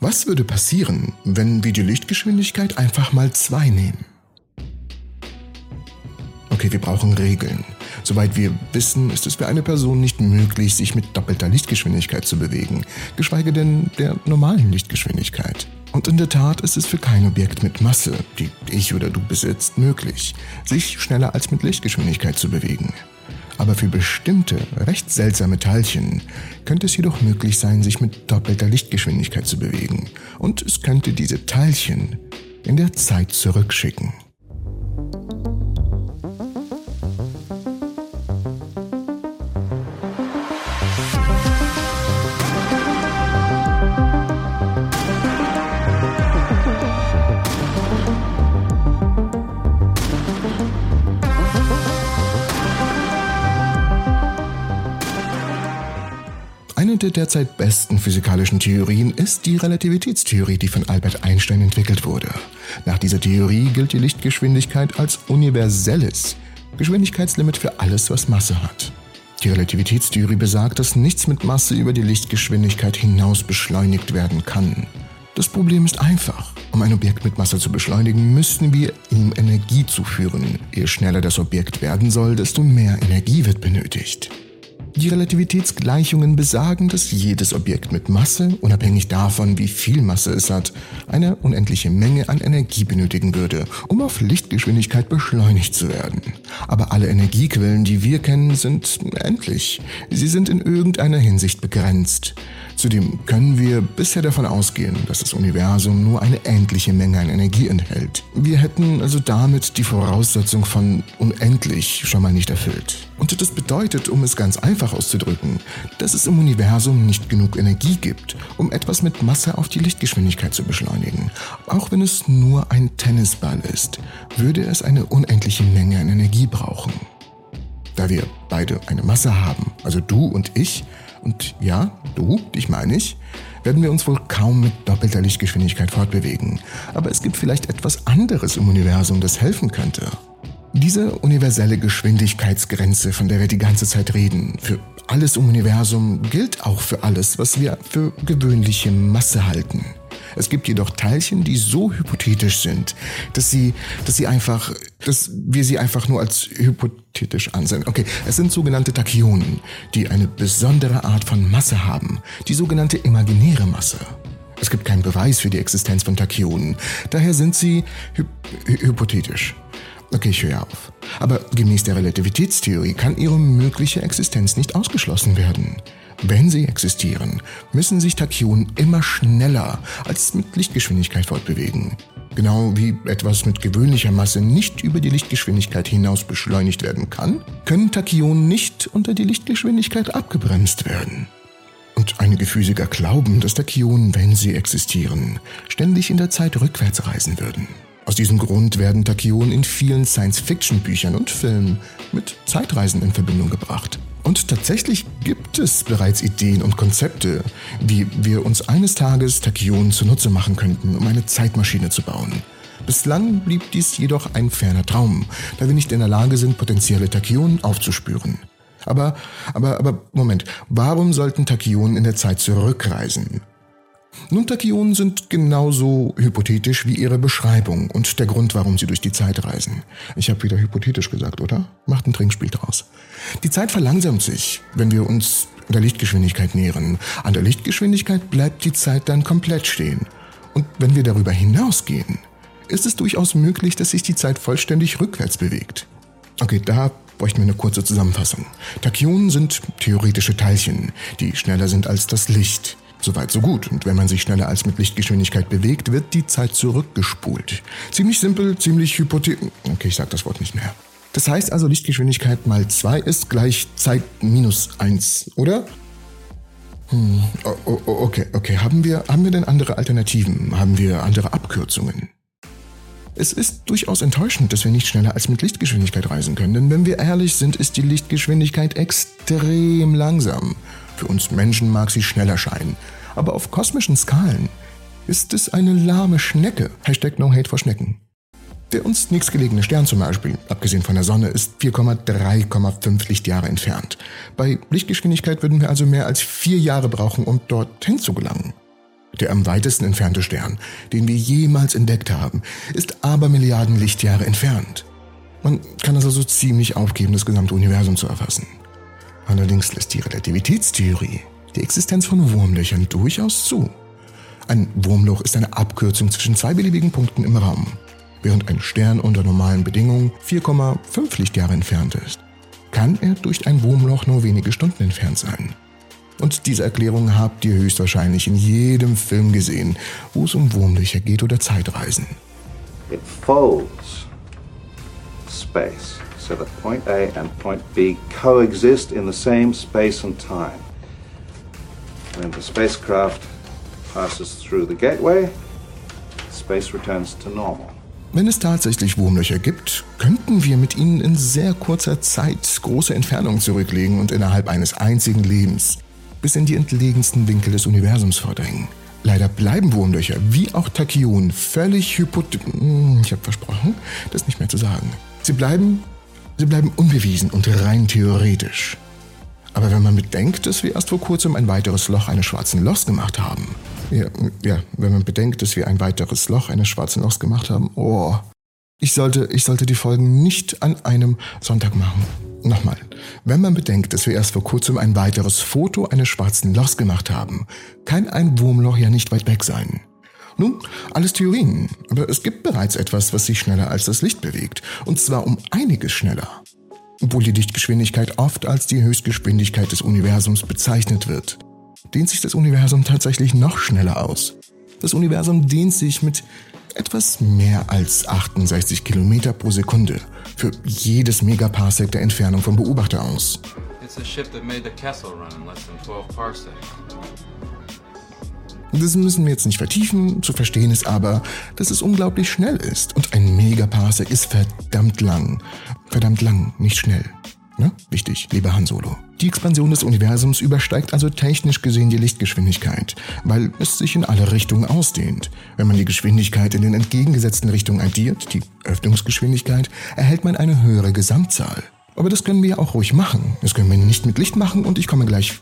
Was würde passieren, wenn wir die Lichtgeschwindigkeit einfach mal 2 nehmen? Okay, wir brauchen Regeln. Soweit wir wissen, ist es für eine Person nicht möglich, sich mit doppelter Lichtgeschwindigkeit zu bewegen, geschweige denn der normalen Lichtgeschwindigkeit. Und in der Tat ist es für kein Objekt mit Masse, die ich oder du besitzt, möglich, sich schneller als mit Lichtgeschwindigkeit zu bewegen. Aber für bestimmte, recht seltsame Teilchen könnte es jedoch möglich sein, sich mit doppelter Lichtgeschwindigkeit zu bewegen. Und es könnte diese Teilchen in der Zeit zurückschicken. Eine der derzeit besten physikalischen Theorien ist die Relativitätstheorie, die von Albert Einstein entwickelt wurde. Nach dieser Theorie gilt die Lichtgeschwindigkeit als universelles Geschwindigkeitslimit für alles, was Masse hat. Die Relativitätstheorie besagt, dass nichts mit Masse über die Lichtgeschwindigkeit hinaus beschleunigt werden kann. Das Problem ist einfach. Um ein Objekt mit Masse zu beschleunigen, müssen wir ihm Energie zuführen. Je schneller das Objekt werden soll, desto mehr Energie wird benötigt. Die Relativitätsgleichungen besagen, dass jedes Objekt mit Masse, unabhängig davon, wie viel Masse es hat, eine unendliche Menge an Energie benötigen würde, um auf Lichtgeschwindigkeit beschleunigt zu werden. Aber alle Energiequellen, die wir kennen, sind endlich. Sie sind in irgendeiner Hinsicht begrenzt. Zudem können wir bisher davon ausgehen, dass das Universum nur eine endliche Menge an Energie enthält. Wir hätten also damit die Voraussetzung von unendlich schon mal nicht erfüllt. Und das bedeutet, um es ganz einfach auszudrücken, dass es im Universum nicht genug Energie gibt, um etwas mit Masse auf die Lichtgeschwindigkeit zu beschleunigen. Auch wenn es nur ein Tennisball ist, würde es eine unendliche Menge an Energie brauchen. Da wir beide eine Masse haben, also du und ich, und ja, du, dich meine ich, werden wir uns wohl kaum mit doppelter Lichtgeschwindigkeit fortbewegen. Aber es gibt vielleicht etwas anderes im Universum, das helfen könnte. Diese universelle Geschwindigkeitsgrenze, von der wir die ganze Zeit reden, für alles im Universum gilt auch für alles, was wir für gewöhnliche Masse halten. Es gibt jedoch Teilchen, die so hypothetisch sind, dass sie, dass sie einfach, dass wir sie einfach nur als hypothetisch ansehen. Okay, es sind sogenannte Tachyonen, die eine besondere Art von Masse haben, die sogenannte imaginäre Masse. Es gibt keinen Beweis für die Existenz von Tachyonen, daher sind sie hy hypothetisch. Okay, ich höre auf. Aber gemäß der Relativitätstheorie kann ihre mögliche Existenz nicht ausgeschlossen werden. Wenn sie existieren, müssen sich Tachyonen immer schneller als mit Lichtgeschwindigkeit fortbewegen. Genau wie etwas mit gewöhnlicher Masse nicht über die Lichtgeschwindigkeit hinaus beschleunigt werden kann, können Tachyonen nicht unter die Lichtgeschwindigkeit abgebremst werden. Und einige Physiker glauben, dass Tachyonen, wenn sie existieren, ständig in der Zeit rückwärts reisen würden. Aus diesem Grund werden Tachyonen in vielen Science-Fiction-Büchern und Filmen mit Zeitreisen in Verbindung gebracht. Und tatsächlich gibt es bereits Ideen und Konzepte, wie wir uns eines Tages Tachyonen zunutze machen könnten, um eine Zeitmaschine zu bauen. Bislang blieb dies jedoch ein ferner Traum, da wir nicht in der Lage sind, potenzielle Tachyonen aufzuspüren. Aber, aber, aber, Moment, warum sollten Tachyonen in der Zeit zurückreisen? Nun, Tachyonen sind genauso hypothetisch wie ihre Beschreibung und der Grund, warum sie durch die Zeit reisen. Ich habe wieder hypothetisch gesagt, oder? Macht ein Trinkspiel draus. Die Zeit verlangsamt sich, wenn wir uns der Lichtgeschwindigkeit nähern. An der Lichtgeschwindigkeit bleibt die Zeit dann komplett stehen. Und wenn wir darüber hinausgehen, ist es durchaus möglich, dass sich die Zeit vollständig rückwärts bewegt. Okay, da bräuchten wir eine kurze Zusammenfassung. Tachyonen sind theoretische Teilchen, die schneller sind als das Licht. Soweit so gut. Und wenn man sich schneller als mit Lichtgeschwindigkeit bewegt, wird die Zeit zurückgespult. Ziemlich simpel, ziemlich hypothetisch. Okay, ich sag das Wort nicht mehr. Das heißt also, Lichtgeschwindigkeit mal 2 ist gleich Zeit minus 1, oder? Hm, okay, okay. Haben wir, haben wir denn andere Alternativen? Haben wir andere Abkürzungen? Es ist durchaus enttäuschend, dass wir nicht schneller als mit Lichtgeschwindigkeit reisen können, denn wenn wir ehrlich sind, ist die Lichtgeschwindigkeit extrem langsam. Für uns Menschen mag sie schneller scheinen, aber auf kosmischen Skalen ist es eine lahme Schnecke. Hashtag No Hate vor Schnecken. Der uns nächstgelegene Stern zum Beispiel, abgesehen von der Sonne, ist 4,3,5 Lichtjahre entfernt. Bei Lichtgeschwindigkeit würden wir also mehr als vier Jahre brauchen, um dorthin zu gelangen. Der am weitesten entfernte Stern, den wir jemals entdeckt haben, ist aber Milliarden Lichtjahre entfernt. Man kann es also ziemlich aufgeben, das gesamte Universum zu erfassen. Allerdings lässt die Relativitätstheorie die Existenz von Wurmlöchern durchaus zu. Ein Wurmloch ist eine Abkürzung zwischen zwei beliebigen Punkten im Raum, während ein Stern unter normalen Bedingungen 4,5 Lichtjahre entfernt ist. Kann er durch ein Wurmloch nur wenige Stunden entfernt sein. Und diese Erklärung habt ihr höchstwahrscheinlich in jedem Film gesehen, wo es um Wurmlöcher geht oder Zeitreisen. It folds space so that point A and point B coexist in the same space and time. When the spacecraft passes through the gateway, space returns to normal. Wenn es tatsächlich Wurmlöcher gibt, könnten wir mit ihnen in sehr kurzer Zeit große Entfernungen zurücklegen und innerhalb eines einzigen Lebens bis in die entlegensten Winkel des Universums vordringen. Leider bleiben Wurmlöcher, wie auch Tachyonen, völlig hypoth... Hm, ich habe versprochen, das nicht mehr zu sagen. Sie bleiben, sie bleiben unbewiesen und rein theoretisch. Aber wenn man bedenkt, dass wir erst vor kurzem ein weiteres Loch eines schwarzen Lochs gemacht haben. Ja, ja, wenn man bedenkt, dass wir ein weiteres Loch eines schwarzen Lochs gemacht haben. Oh. Ich sollte, ich sollte die Folgen nicht an einem Sonntag machen. Nochmal, wenn man bedenkt, dass wir erst vor kurzem ein weiteres Foto eines schwarzen Lochs gemacht haben, kann ein Wurmloch ja nicht weit weg sein. Nun, alles Theorien, aber es gibt bereits etwas, was sich schneller als das Licht bewegt, und zwar um einiges schneller obwohl die Lichtgeschwindigkeit oft als die Höchstgeschwindigkeit des Universums bezeichnet wird, dehnt sich das Universum tatsächlich noch schneller aus. Das Universum dehnt sich mit etwas mehr als 68 Kilometer pro Sekunde für jedes Megaparsec der Entfernung vom Beobachter aus. It's a ship that made the Kessel run in less than 12 parsecs. Das müssen wir jetzt nicht vertiefen, zu verstehen ist aber, dass es unglaublich schnell ist. Und ein Megaparsec ist verdammt lang. Verdammt lang, nicht schnell. Ne? Wichtig, lieber Han Solo. Die Expansion des Universums übersteigt also technisch gesehen die Lichtgeschwindigkeit, weil es sich in alle Richtungen ausdehnt. Wenn man die Geschwindigkeit in den entgegengesetzten Richtungen addiert, die Öffnungsgeschwindigkeit, erhält man eine höhere Gesamtzahl. Aber das können wir auch ruhig machen. Das können wir nicht mit Licht machen und ich komme gleich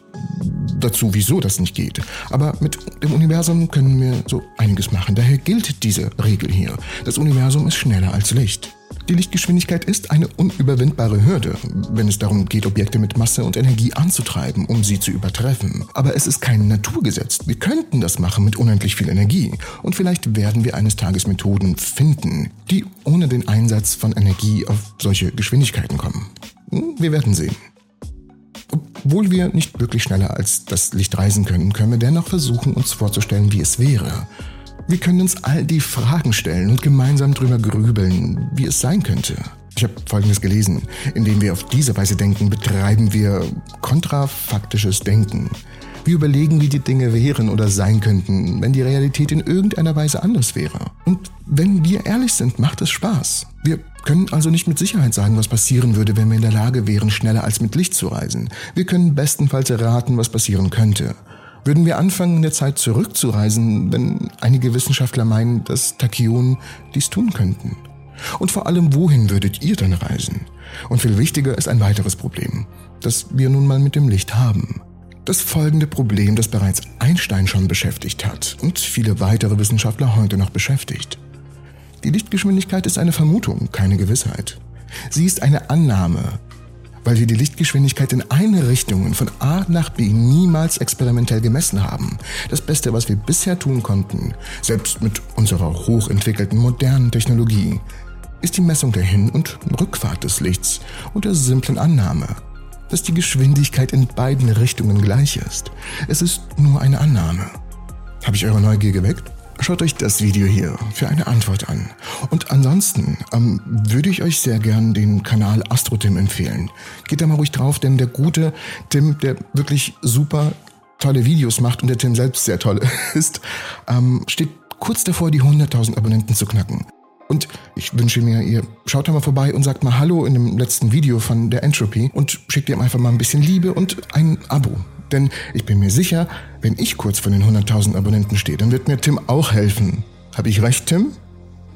dazu, wieso das nicht geht. Aber mit dem Universum können wir so einiges machen. Daher gilt diese Regel hier. Das Universum ist schneller als Licht. Die Lichtgeschwindigkeit ist eine unüberwindbare Hürde, wenn es darum geht, Objekte mit Masse und Energie anzutreiben, um sie zu übertreffen. Aber es ist kein Naturgesetz. Wir könnten das machen mit unendlich viel Energie. Und vielleicht werden wir eines Tages Methoden finden, die ohne den Einsatz von Energie auf solche Geschwindigkeiten kommen. Hm, wir werden sehen. Obwohl wir nicht wirklich schneller als das Licht reisen können, können wir dennoch versuchen, uns vorzustellen, wie es wäre. Wir können uns all die Fragen stellen und gemeinsam drüber grübeln, wie es sein könnte. Ich habe Folgendes gelesen. Indem wir auf diese Weise denken, betreiben wir kontrafaktisches Denken. Wir überlegen, wie die Dinge wären oder sein könnten, wenn die Realität in irgendeiner Weise anders wäre. Und wenn wir ehrlich sind, macht es Spaß. Wir können also nicht mit Sicherheit sagen, was passieren würde, wenn wir in der Lage wären, schneller als mit Licht zu reisen. Wir können bestenfalls erraten, was passieren könnte. Würden wir anfangen, in der Zeit zurückzureisen, wenn einige Wissenschaftler meinen, dass Tachyonen dies tun könnten? Und vor allem, wohin würdet ihr dann reisen? Und viel wichtiger ist ein weiteres Problem, das wir nun mal mit dem Licht haben. Das folgende Problem, das bereits Einstein schon beschäftigt hat und viele weitere Wissenschaftler heute noch beschäftigt. Die Lichtgeschwindigkeit ist eine Vermutung, keine Gewissheit. Sie ist eine Annahme, weil wir die Lichtgeschwindigkeit in eine Richtung von A nach B niemals experimentell gemessen haben. Das Beste, was wir bisher tun konnten, selbst mit unserer hochentwickelten modernen Technologie, ist die Messung der Hin- und Rückfahrt des Lichts und der simplen Annahme, dass die Geschwindigkeit in beiden Richtungen gleich ist. Es ist nur eine Annahme. Habe ich eure Neugier geweckt? Schaut euch das Video hier für eine Antwort an. Und ansonsten ähm, würde ich euch sehr gern den Kanal AstroTim empfehlen. Geht da mal ruhig drauf, denn der gute Tim, der wirklich super tolle Videos macht und der Tim selbst sehr toll ist, ähm, steht kurz davor, die 100.000 Abonnenten zu knacken. Und ich wünsche mir, ihr schaut da mal vorbei und sagt mal Hallo in dem letzten Video von der Entropy und schickt ihm einfach mal ein bisschen Liebe und ein Abo. Denn ich bin mir sicher, wenn ich kurz vor den 100.000 Abonnenten stehe, dann wird mir Tim auch helfen. Habe ich recht, Tim?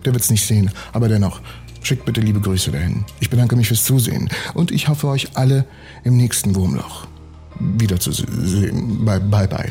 Der wird's nicht sehen, aber dennoch, schickt bitte liebe Grüße dahin. Ich bedanke mich fürs Zusehen und ich hoffe euch alle im nächsten Wurmloch wiederzusehen. Bye bye. bye.